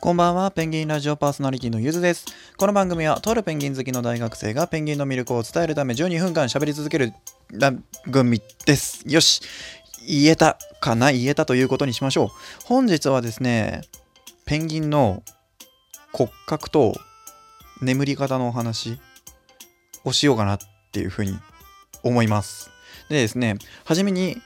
こんばんは、ペンギンラジオパーソナリティのゆずです。この番組は、とあるペンギン好きの大学生がペンギンの魅力を伝えるため12分間喋り続ける番組です。よし。言えたかな？言えたということにしましょう。本日はですね、ペンギンの骨格と眠り方のお話をしようかなっていうふうに思います。でですね、はじめに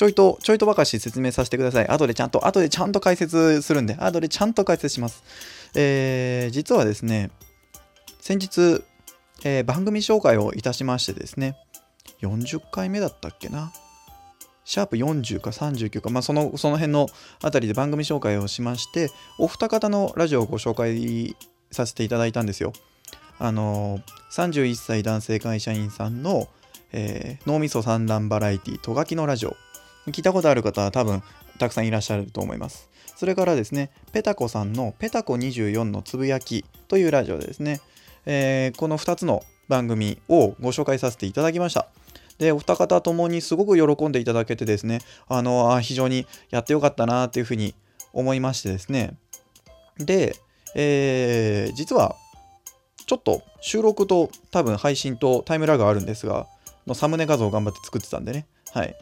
ちょいと、ちょいとばかし説明させてください。後でちゃんと、後でちゃんと解説するんで、後でちゃんと解説します。えー、実はですね、先日、えー番組紹介をいたしましてですね、40回目だったっけな？シャープ40か39か、まあ、そのその辺のあたりで番組紹介をしまして、お二方のラジオをご紹介させていただいたんですよ。あのー31歳男性会社員さんの、えー脳みそ産卵バラエティとがきのラジオ。聞いたことある方は多分たくさんいらっしゃると思います。それからですね、ペタコさんのペタコ24のつぶやきというラジオでですね、えーこの2つの番組をご紹介させていただきました。で、お二方ともにすごく喜んでいただけてですね、あの、あ非常にやってよかったなっていうふうに思いましてですね。で、えー実は、ちょっと収録と多分配信とタイムラグあるんですが、のサムネ画像を頑張って作ってたんでね。はい。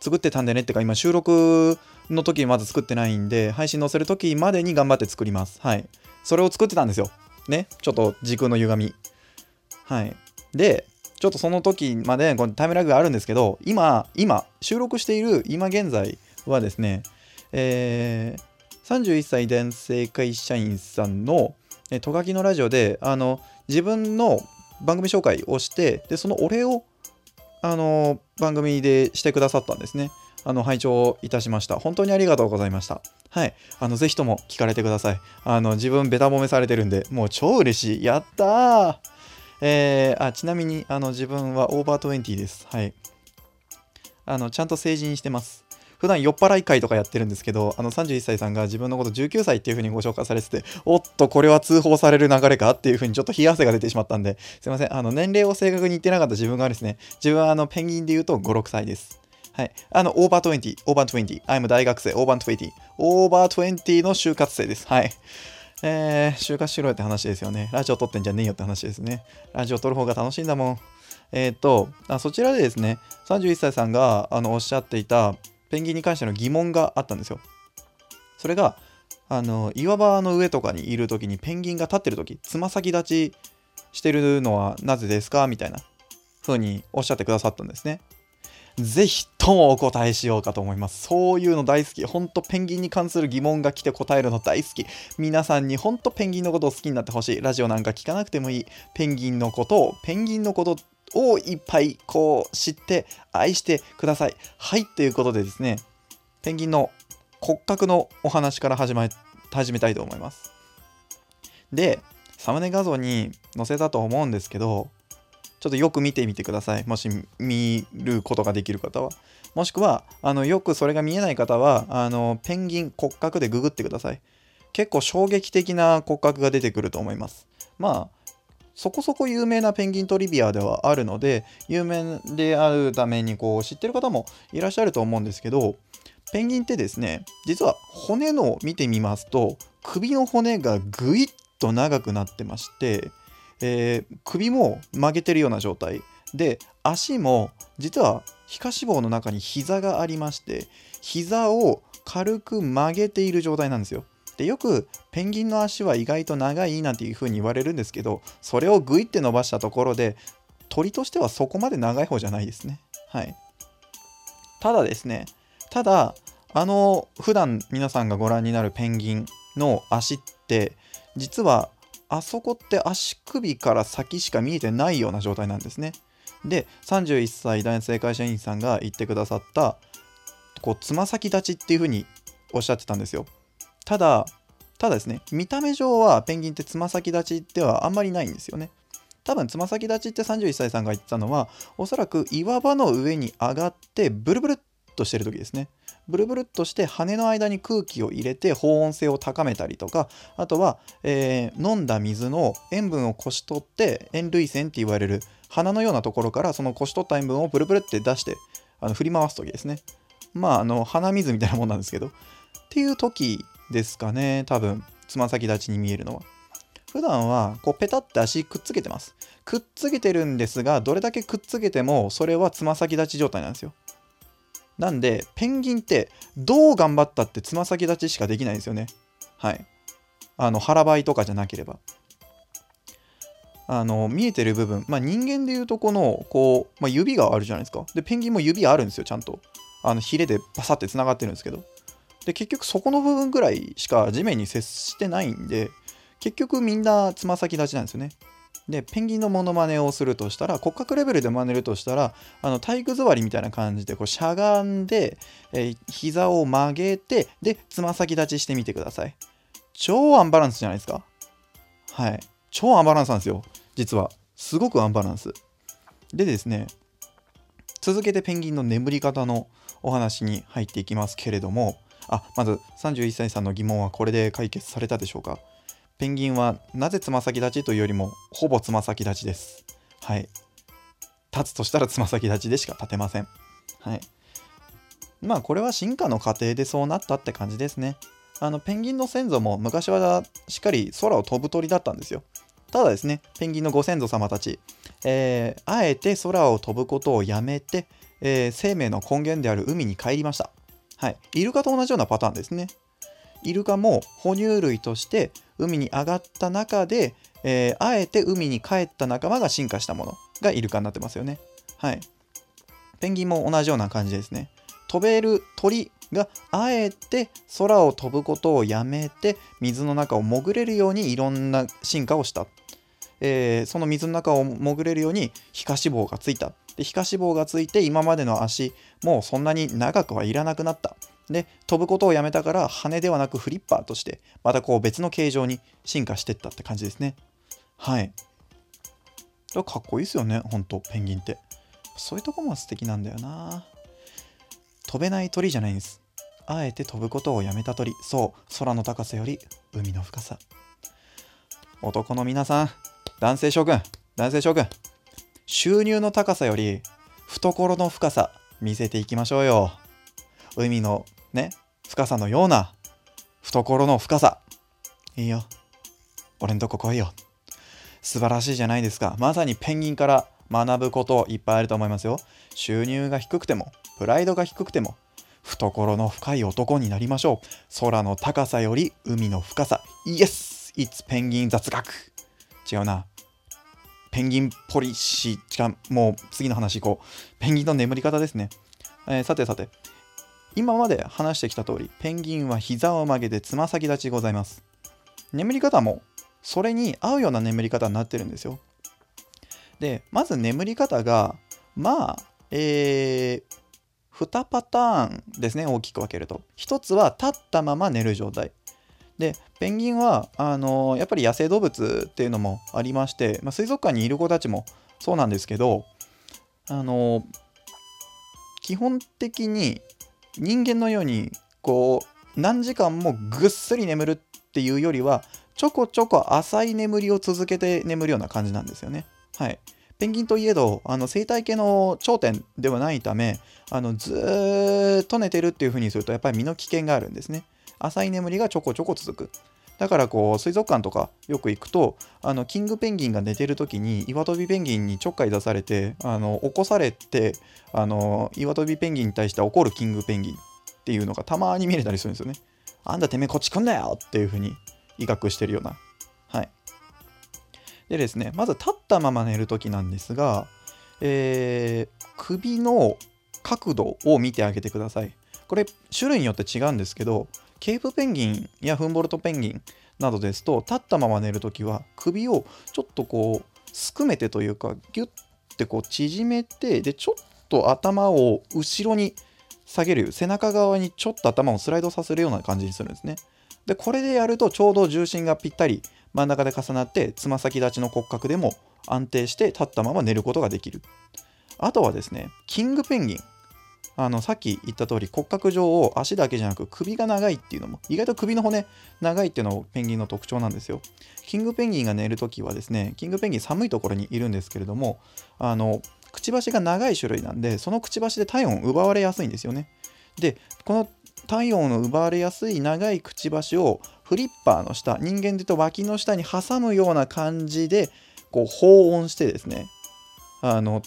作ってたんでねってか今収録の時まず作ってないんで配信載せる時までに頑張って作ります。はい。それを作ってたんですよ。ね。ちょっと時空の歪み。はい。でちょっとその時までこのタイムラグがあるんですけど今今収録している今現在はですねえー31歳男性会社員さんのトガキのラジオであの自分の番組紹介をしてでそのお礼をあの番組でしてくださったんですね。あの拝聴いたしました。本当にありがとうございました。はい。あのぜひとも聞かれてください。あの自分ベタ褒めされてるんで、もう超嬉しい。やったーえーあちなみにあの自分はオーバー20です。はい。あのちゃんと成人してます。普段酔っ払い会とかやってるんですけど、あの31歳さんが自分のこと19歳っていう風にご紹介されてて、おっと、これは通報される流れかっていう風にちょっと冷や汗が出てしまったんで、すいません。あの年齢を正確に言ってなかった自分がですね、自分はあのペンギンで言うと5、6歳です。はい。あの、オーバー20、オーバー20、I'm 大学生、オーバー20、オーバー20の就活生です。はい。えー、就活しろよって話ですよね。ラジオ撮ってんじゃねえよって話ですね。ラジオ撮る方が楽しいんだもん。えっ、とあ、そちらでですね、31歳さんがあのおっしゃっていたペンギンに関しての疑問があったんですよ。それが、あの岩場の上とかにいる時にペンギンが立ってる時つま先立ちしてるのはなぜですか？みたいな風におっしゃってくださったんですね。ぜひともお答えしようかと思います。そういうの大好き。ほんとペンギンに関する疑問が来て答えるの大好き。皆さんにほんとペンギンのことを好きになってほしい。ラジオなんか聞かなくてもいい。ペンギンのことを、ペンギンのことをいっぱいこう知って愛してください。はい、ということでですね、ペンギンの骨格のお話から始め始めたいと思います。で、サムネ画像に載せたと思うんですけど、ちょっとよく見てみてください。もし見ることができる方は。もしくは、あのよくそれが見えない方は、あのペンギン骨格でググってください。結構衝撃的な骨格が出てくると思います。まあ、そこそこ有名なペンギントリビアではあるので、有名であるためにこう知ってる方もいらっしゃると思うんですけど、ペンギンってですね、実は骨のを見てみますと、首の骨がぐいっと長くなってまして、えー首も曲げてるような状態。で足も実は皮下脂肪の中に膝がありまして膝を軽く曲げている状態なんですよ。でよくペンギンの足は意外と長いなんていう風に言われるんですけどそれをグイって伸ばしたところで鳥としてはそこまで長い方じゃないですねはいただですねただあの普段皆さんがご覧になるペンギンの足って実はあそこって足首から先しか見えてないような状態なんですね。で31歳男性会社員さんが言ってくださったこうつま先立ちっていう風におっしゃってたんですよ。ただただですね見た目上はペンギンってつま先立ちではあんまりないんですよね。多分つま先立ちって31歳さんが言ってたのはおそらく岩場の上に上がってブルブルっとしてる時ですね。ブルブルっとして羽の間に空気を入れて保温性を高めたりとかあとは、えー飲んだ水の塩分をこし取って塩類腺って言われる鼻のようなところからそのこし取った塩分をブルブルって出してあの振り回す時ですねまああの鼻水みたいなもんなんですけどっていう時ですかね。多分つま先立ちに見えるのは。普段はこうペタって足くっつけてます。くっつけてるんですがどれだけくっつけてもそれはつま先立ち状態なんですよ。なんでペンギンってどう頑張ったってつま先立ちしかできないんですよね。はい。あの腹ばいとかじゃなければ。あの見えてる部分、まあ、人間でいうとこのこう、まあ、指があるじゃないですか。でペンギンも指あるんですよちゃんと。あのヒレでパサってつながってるんですけど。で結局そこの部分ぐらいしか地面に接してないんで結局みんなつま先立ちなんですよね。でペンギンのモノマネをするとしたら骨格レベルで真似るとしたらあの体育座りみたいな感じでこうしゃがんで、えー、膝を曲げてでつま先立ちしてみてください。超アンバランスじゃないですか。はい。超アンバランスなんですよ。実は。すごくアンバランス。でですね続けてペンギンの眠り方のお話に入っていきますけれどもあまず31歳さんの疑問はこれで解決されたでしょうか？ペンギンはなぜつま先立ちというよりもほぼつま先立ちです。はい。立つとしたらつま先立ちでしか立てません。はい。まあこれは進化の過程でそうなったって感じですね。あのペンギンの先祖も昔はしっかり空を飛ぶ鳥だったんですよ。ただですね、ペンギンのご先祖様たち、えー、あえて空を飛ぶことをやめて、えー、生命の根源である海に帰りました。はい。イルカと同じようなパターンですね。イルカも哺乳類として海に上がった中で、えー、あえて海に帰った仲間が進化したものがイルカになってますよね。はい。ペンギンも同じような感じですね。飛べる鳥があえて空を飛ぶことをやめて水の中を潜れるようにいろんな進化をした、えー、その水の中を潜れるように皮下脂肪がついたで皮下脂肪がついて今までの足もうそんなに長くはいらなくなったで飛ぶことをやめたから羽ではなくフリッパーとしてまたこう別の形状に進化してったって感じですねはいかっこいいですよねほんとペンギンってそういうとこも素敵なんだよな飛べない鳥じゃないんです。あえて飛ぶことをやめた鳥。そう、空の高さより海の深さ。男の皆さん、男性諸君、男性諸君、収入の高さより懐の深さ見せていきましょうよ。海のね、深さのような懐の深さ。いいよ。俺んとこ来いよ。素晴らしいじゃないですか。まさにペンギンから学ぶこといっぱいあると思いますよ。収入が低くても、プライドが低くても、懐の深い男になりましょう。空の高さより海の深さ。イエス !It's ペンギン雑学違うな。ペンギンポリシー、違う、もう次の話行こう。ペンギンの眠り方ですね。えー、さてさて、今まで話してきた通り、ペンギンは膝を曲げてつま先立ちございます。眠り方も、それに合うような眠り方になってるんですよ。で、まず眠り方が、まあ、えー、2パターンですね大きく分けると1つは立ったまま寝る状態でペンギンはあのやっぱり野生動物っていうのもありまして、まあ、水族館にいる子たちもそうなんですけどあの基本的に人間のようにこう何時間もぐっすり眠るっていうよりはちょこちょこ浅い眠りを続けて眠るような感じなんですよね。はい。ペンギンといえどあの生態系の頂点ではないためあのずっと寝てるっていう風にするとやっぱり身の危険があるんですね浅い眠りがちょこちょこ続く。だからこう水族館とかよく行くとあのキングペンギンが寝てる時に岩飛びペンギンにちょっかい出されてあの起こされてあの岩飛びペンギンに対して怒るキングペンギンっていうのがたまに見れたりするんですよねあんだてめえこっち来んなよっていう風に威嚇してるような。はい。でですね、まず立ったまま寝るときなんですが、えー、首の角度を見てあげてください。これ、種類によって違うんですけど、ケープペンギンやフンボルトペンギンなどですと、立ったまま寝るときは、首をちょっとこう、すくめてというか、ギュッてこう縮めて、で、ちょっと頭を後ろに下げる、背中側にちょっと頭をスライドさせるような感じにするんですね。で、これでやるとちょうど重心がぴったり真ん中で重なってつま先立ちの骨格でも安定して立ったまま寝ることができるあとはですねキングペンギンあのさっき言った通り骨格上を足だけじゃなく首が長いっていうのも意外と首の骨長いっていうのもペンギンの特徴なんですよ。キングペンギンが寝るときはですねキングペンギン寒いところにいるんですけれどもあのくちばしが長い種類なんでそのくちばしで体温を奪われやすいんですよね。でこの体温を奪われやすい長いくちばしをフリッパーの下人間で言うと脇の下に挟むような感じでこう保温してですねあの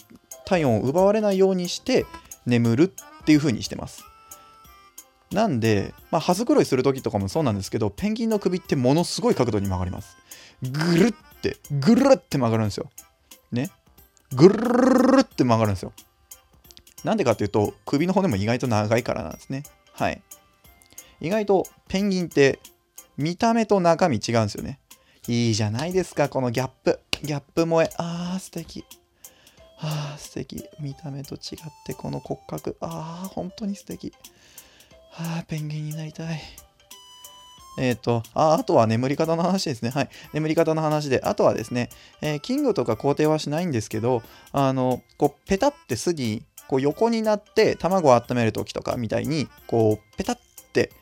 体温を奪われないようにして眠るっていう風にしてます。なんで、まあ、羽繕いする時とかもそうなんですけどペンギンの首ってものすごい角度に曲がります。ぐるってぐるって曲がるんですよ。ね。ぐるるって曲がるんですよ。なんでかっていうと首の骨も意外と長いからなんですね。はい。意外とペンギンって見た目と中身違うんですよね。いいじゃないですかこのギャップ。ギャップ萌え。あー素敵。あー素敵見た目と違ってこの骨格あー本当に素敵あーペンギンになりたいえっ、ー、とあ、あとは眠り方の話ですね。はい。眠り方の話で、あとはですね、えー、キングとか肯定はしないんですけど、あの、こう、ペタって巣に、こう、横になって、卵を温めるときとかみたいに、こう、ペタって、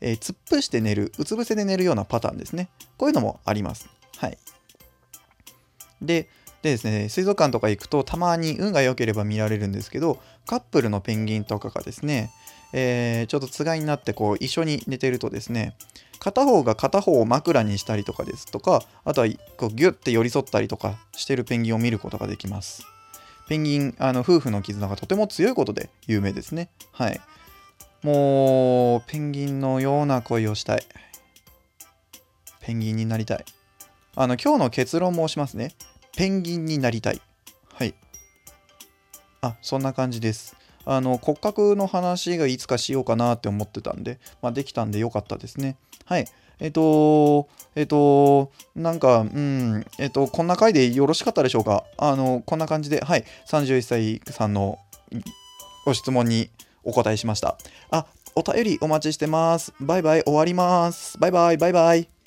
えー、突っ伏して寝る、うつ伏せで寝るようなパターンですね。こういうのもあります。はい。で、でですね、水族館とか行くとたまに運が良ければ見られるんですけど、カップルのペンギンとかがですね、えー、ちょっとつがいになってこう一緒に寝てるとですね、片方が片方を枕にしたりとかですとか、あとはこうギュッて寄り添ったりとかしてるペンギンを見ることができます。ペンギン、あの夫婦の絆がとても強いことで有名ですね。はい。もう、ペンギンのような恋をしたい。ペンギンになりたい。あの、今日の結論申しますね。ペンギンになりたい。はい。あ、そんな感じです。あの骨格の話がいつかしようかなって思ってたんで、まあ、できたんでよかったですね。はい。えっ、と、えっ、と、なんか、うん、えっ、と、こんな回でよろしかったでしょうか？あの、こんな感じで、はい、31歳さんのご質問にお答えしました。あ、お便りお待ちしてます。バイバイ、終わります。バイバイ、バイバイ。